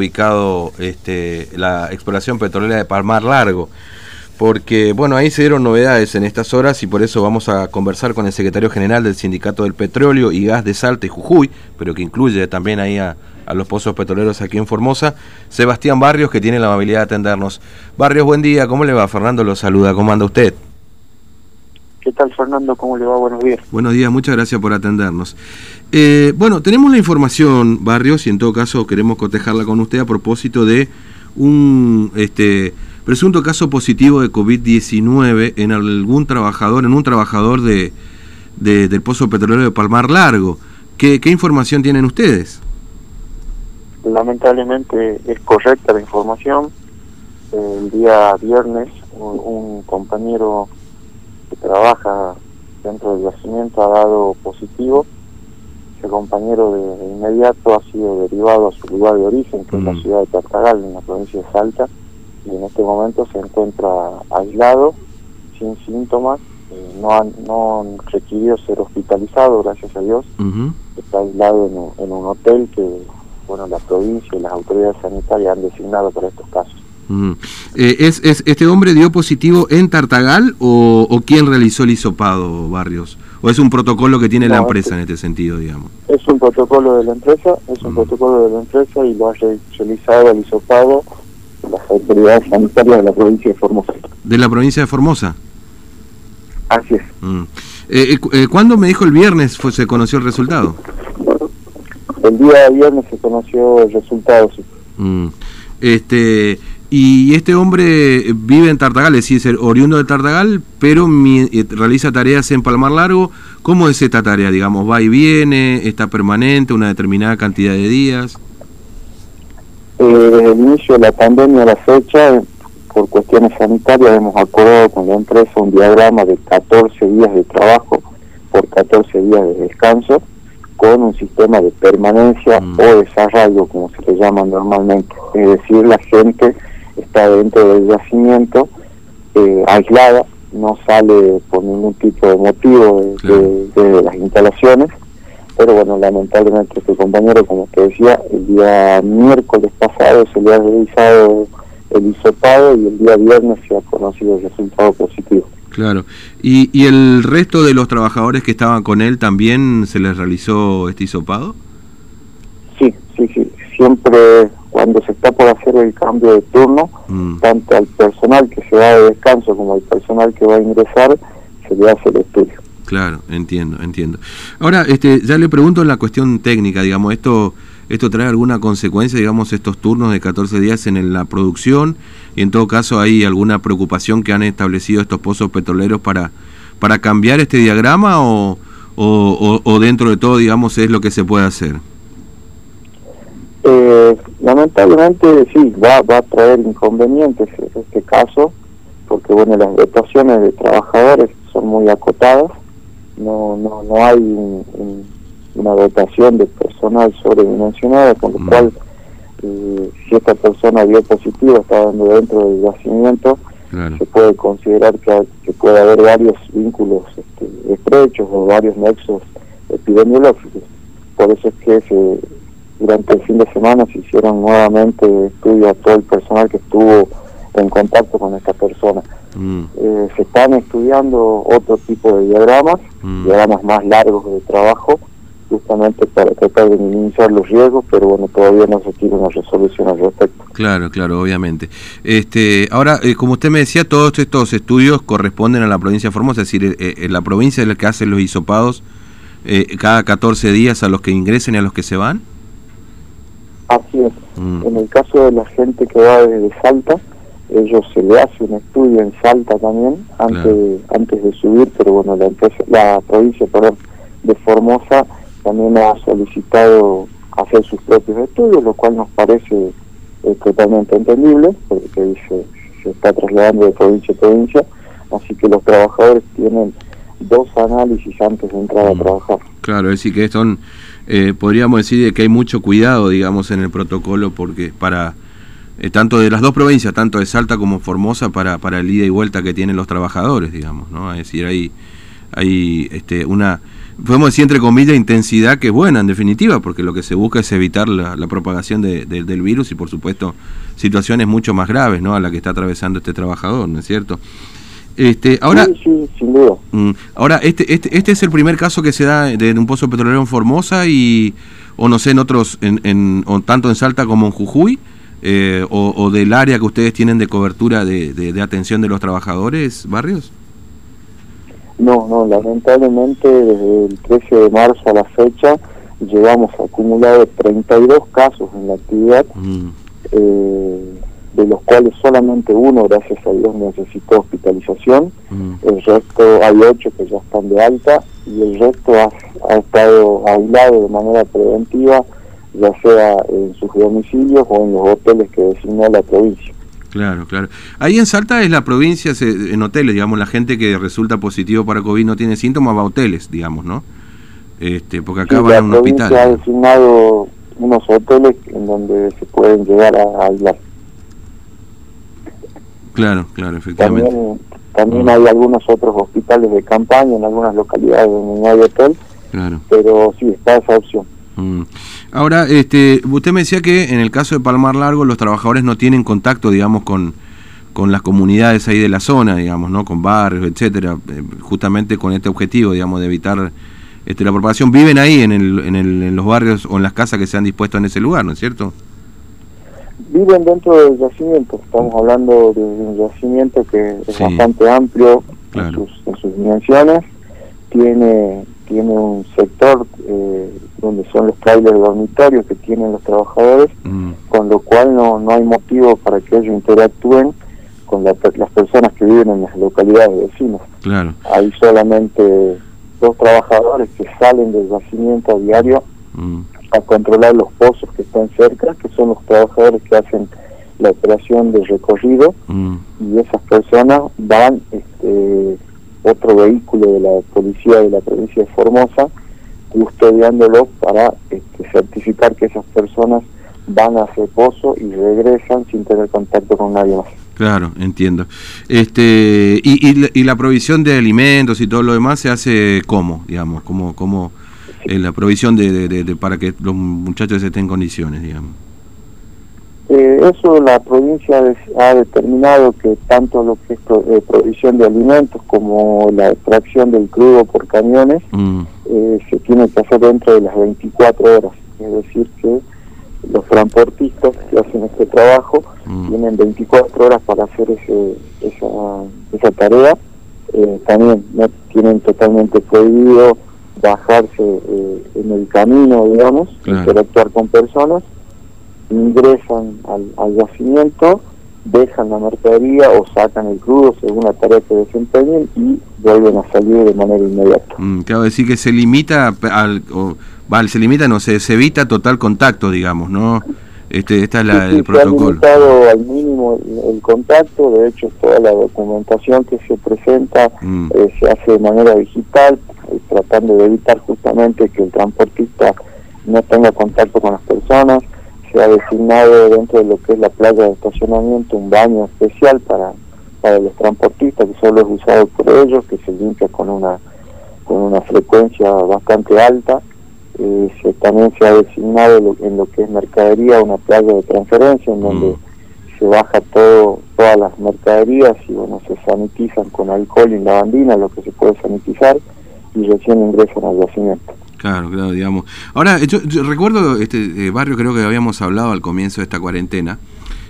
ubicado este, la exploración petrolera de Palmar Largo porque bueno, ahí se dieron novedades en estas horas y por eso vamos a conversar con el secretario general del Sindicato del Petróleo y Gas de Salta y Jujuy, pero que incluye también ahí a, los pozos petroleros aquí en Formosa, Sebastián Barrios, que tiene la amabilidad de atendernos. Barrios, buen día, ¿cómo le va? Fernando lo saluda, ¿cómo anda usted? ¿Qué tal Fernando? ¿Cómo le va? Buenos días. Buenos días, muchas gracias por atendernos. Eh, bueno, tenemos la información, Barrios, y en todo caso queremos cotejarla con usted a propósito de un... este presunto caso positivo de COVID-19 en algún trabajador, en un trabajador de, del Pozo Petrolero de Palmar Largo. ¿Qué, información tienen ustedes? Lamentablemente es correcta la información. El día viernes un, compañero que trabaja dentro del yacimiento ha dado positivo. Ese compañero de, inmediato ha sido derivado a su lugar de origen, que es la mm. ciudad de Tartagal, en la provincia de Salta y en este momento se encuentra aislado, sin síntomas, eh, no, han, no requirió ser hospitalizado, gracias a Dios, está aislado en un, hotel que bueno la provincia y las autoridades sanitarias han designado para estos casos. Eh, ¿es, ¿Es este hombre dio positivo en Tartagal o, o quién realizó el hisopado, Barrios? ¿O es un protocolo que tiene la empresa en este sentido, digamos? Es un protocolo de la empresa, es un protocolo de la empresa y lo ha realizado el hisopado las autoridades sanitarias de la provincia de Formosa. ¿De la provincia de Formosa? Así es. Mm. Eh, eh, ¿Cuándo me dijo el viernes fue, se conoció el resultado? El día viernes se conoció el resultado, sí. Mm. Este, y este hombre vive en Tartagal, es decir, oriundo de Tartagal, pero realiza tareas en Palmar Largo. ¿Cómo es esta tarea? Digamos, va y viene, está permanente, una determinada cantidad de días desde el inicio de la pandemia a la fecha, por cuestiones sanitarias, hemos acordado con la empresa un diagrama de 14 días de trabajo por 14 días de descanso, con un sistema de permanencia mm. o desarrollo, como se le llama normalmente. Es decir, la gente está dentro del yacimiento, eh, aislada, no sale por ningún tipo de motivo de las instalaciones pero bueno, lamentablemente este compañero, como te decía, el día miércoles pasado se le ha realizado el hisopado y el día viernes se ha conocido el resultado positivo. Claro. ¿Y, ¿Y el resto de los trabajadores que estaban con él también se les realizó este hisopado? Sí, sí, sí. Siempre cuando se está por hacer el cambio de turno, mm. tanto al personal que se va de descanso como al personal que va a ingresar, se le hace el estudio. Claro, entiendo, entiendo. Ahora, este, ya le pregunto en la cuestión técnica, digamos, esto esto trae alguna consecuencia, digamos, estos turnos de 14 días en la producción y en todo caso hay alguna preocupación que han establecido estos pozos petroleros para para cambiar este diagrama o, o, dentro de todo, digamos, es lo que se puede hacer. Eh, lamentablemente sí, va, va a traer inconvenientes en este caso, porque bueno, las dotaciones de trabajadores son muy acotadas no, no, no hay una dotación de personal sobredimensionada, con lo mm. cual eh, si esta persona dio positivo, está dando dentro del yacimiento, se puede considerar que, que, puede haber varios vínculos este, estrechos o varios nexos epidemiológicos. Por eso es que se, durante el fin de semana se hicieron nuevamente estudios a todo el personal que estuvo en contacto con esta persona. Mm. Eh, se están estudiando otro tipo de diagramas, mm. diagramas más largos de trabajo, justamente para tratar de minimizar los riesgos, pero bueno, todavía no se tiene una resolución al respecto. Claro, claro, obviamente. Este, ahora, eh, como usted me decía, todos estos estudios corresponden a la provincia de Formosa, es decir, eh, la provincia es la que hace los hisopados cada 14 días a los que ingresen y a los que se van. Así es. Mm. En el caso de la gente que va desde Salta, ellos se le hace un estudio en Salta también antes antes de subir pero bueno la empresa la provincia perdón, de Formosa también ha solicitado hacer sus propios estudios lo cual nos parece eh, totalmente entendible porque dice se está trasladando de provincia a provincia así que los trabajadores tienen dos análisis antes de entrar a mm. trabajar claro es decir que son eh, podríamos decir que hay mucho cuidado digamos en el protocolo porque para eh, tanto de las dos provincias, tanto de Salta como Formosa, para, para el ida y vuelta que tienen los trabajadores, digamos, ¿no? Es decir, hay, hay este, una... podemos decir entre comillas, intensidad que es buena en definitiva, porque lo que se busca es evitar la, propagación del virus y por supuesto situaciones mucho más graves, ¿no? A la que está atravesando este trabajador, ¿no es cierto? Este, ahora, sí, sin duda. Mm, ahora, este, este, este es el primer caso que se da de, un pozo petrolero en Formosa y, o no sé, en otros, en, en tanto en Salta como en Jujuy, eh, o, del área que ustedes tienen de cobertura de, de, atención de los trabajadores, barrios. No, no, lamentablemente desde el 13 de marzo a la fecha llevamos acumulado 32 casos en la actividad. Mm. Eh, de los cuales solamente uno, gracias a Dios, necesitó hospitalización. Mm. El resto, hay ocho que ya están de alta y el resto ha, estado aislado de manera preventiva, ya sea en sus domicilios o en los hoteles que designó la provincia. Claro, claro. Ahí en Salta es la provincia, en hoteles, digamos, la gente que resulta positivo para COVID no tiene síntomas, va a hoteles, digamos, ¿no? Este, porque acá va a un hospital. ha designado unos hoteles en donde se pueden llegar a aislar. Claro, claro, efectivamente. También, hay algunos otros hospitales de campaña en algunas localidades donde no hay hotel, claro. pero sí está esa opción. Mm. Ahora, este, usted me decía que en el caso de Palmar Largo los trabajadores no tienen contacto, digamos, con, con las comunidades ahí de la zona, digamos, ¿no? Con barrios, etcétera, eh, justamente con este objetivo, digamos, de evitar este, la propagación. Viven ahí en, el, en, el, en los barrios o en las casas que se han dispuesto en ese lugar, ¿no es cierto? Viven dentro del yacimiento. Estamos hablando de un yacimiento que es bastante amplio en, sus, dimensiones. Tiene tiene un sector eh, donde son los trailers dormitorios que tienen los trabajadores, mm. con lo cual no, no hay motivo para que ellos interactúen con las personas que viven en las localidades vecinas. Claro. Hay solamente dos trabajadores que salen del yacimiento a diario mm a controlar los pozos que están cerca, que son los trabajadores que hacen la operación de recorrido mm. y esas personas van este, otro vehículo de la policía de la provincia de Formosa custodiándolo para este, certificar que esas personas van a ese pozo y regresan sin tener contacto con nadie más. Claro, entiendo. Este y, y, la, provisión de alimentos y todo lo demás se hace cómo, digamos, cómo, cómo en la provisión de, para que los muchachos estén en condiciones, digamos. Eh, eso la provincia ha determinado que tanto lo que es eh, provisión de alimentos como la extracción del crudo por camiones mm. eh, se tiene que hacer dentro de las 24 horas. Es decir, que los transportistas que hacen este trabajo mm. tienen 24 horas para hacer ese, esa, esa tarea. también no tienen totalmente prohibido bajarse eh, en el camino, digamos, interactuar con personas, ingresan al, al, yacimiento, dejan la mercadería o sacan el crudo según la tarea que desempeñen y vuelven a salir de manera inmediata. Mm, claro, decir que se limita al, vale, se limita, no se, se evita total contacto, digamos, ¿no? Este, esta es la, el protocolo. Se ha limitado al mínimo el, contacto, de hecho toda la documentación que se presenta mm. eh, se hace de manera digital, tratando de evitar justamente que el transportista no tenga contacto con las personas. Se ha designado dentro de lo que es la playa de estacionamiento un baño especial para, para los transportistas que solo es usado por ellos, que se limpia con una, con una frecuencia bastante alta. Eh, se, también se ha designado en lo que es mercadería una playa de transferencia en donde mm. se baja todo todas las mercaderías y bueno se sanitizan con alcohol y lavandina lo que se puede sanitizar y recién ingresan al yacimiento. Claro, claro, digamos. Ahora, yo, recuerdo este eh, barrio, creo que habíamos hablado al comienzo de esta cuarentena,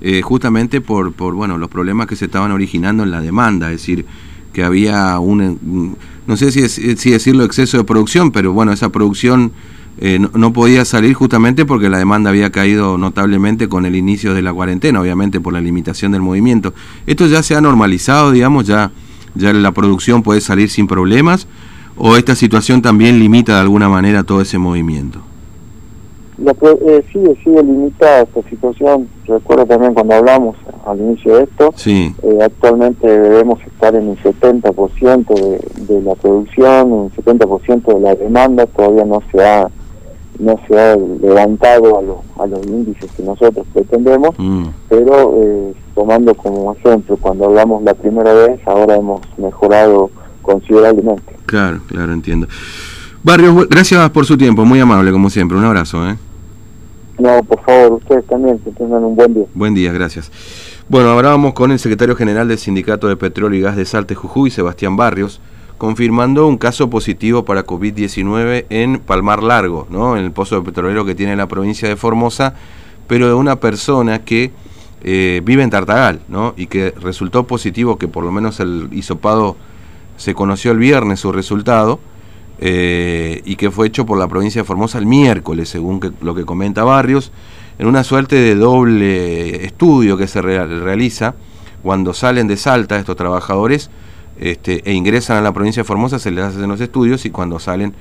eh, justamente por, por bueno los problemas que se estaban originando en la demanda, es decir, que había un, no sé si, si decirlo exceso de producción, pero bueno, esa producción eh, no, no, podía salir justamente porque la demanda había caído notablemente con el inicio de la cuarentena, obviamente por la limitación del movimiento. Esto ya se ha normalizado, digamos, ya, ya la producción puede salir sin problemas o esta situación también limita de alguna manera todo ese movimiento? Eh, sigue, sigue limitada esta situación. Recuerdo también cuando hablamos al inicio de esto, sí. Eh, actualmente debemos estar en un 70% de, de la producción, un 70% de la demanda, todavía no se ha no se ha levantado a, los a los índices que nosotros pretendemos, mm. pero eh, tomando como ejemplo, cuando hablamos la primera vez, ahora hemos mejorado considerablemente. Claro, claro, entiendo. Barrios, gracias por su tiempo, muy amable como siempre, un abrazo. ¿eh? No, por favor, ustedes también, que tengan un buen día. Buen día, gracias. Bueno, hablábamos con el secretario general del Sindicato de Petróleo y Gas de Salte Jujuy, Sebastián Barrios, confirmando un caso positivo para COVID-19 en Palmar Largo, ¿no? en el pozo de petrolero que tiene la provincia de Formosa, pero de una persona que eh, vive en Tartagal, ¿no? y que resultó positivo, que por lo menos el hisopado se conoció el viernes su resultado, eh, y que fue hecho por la provincia de Formosa el miércoles, según lo que comenta Barrios, en una suerte de doble estudio que se realiza cuando salen de Salta estos trabajadores este, e ingresan a la provincia de Formosa, se les hacen los estudios y cuando salen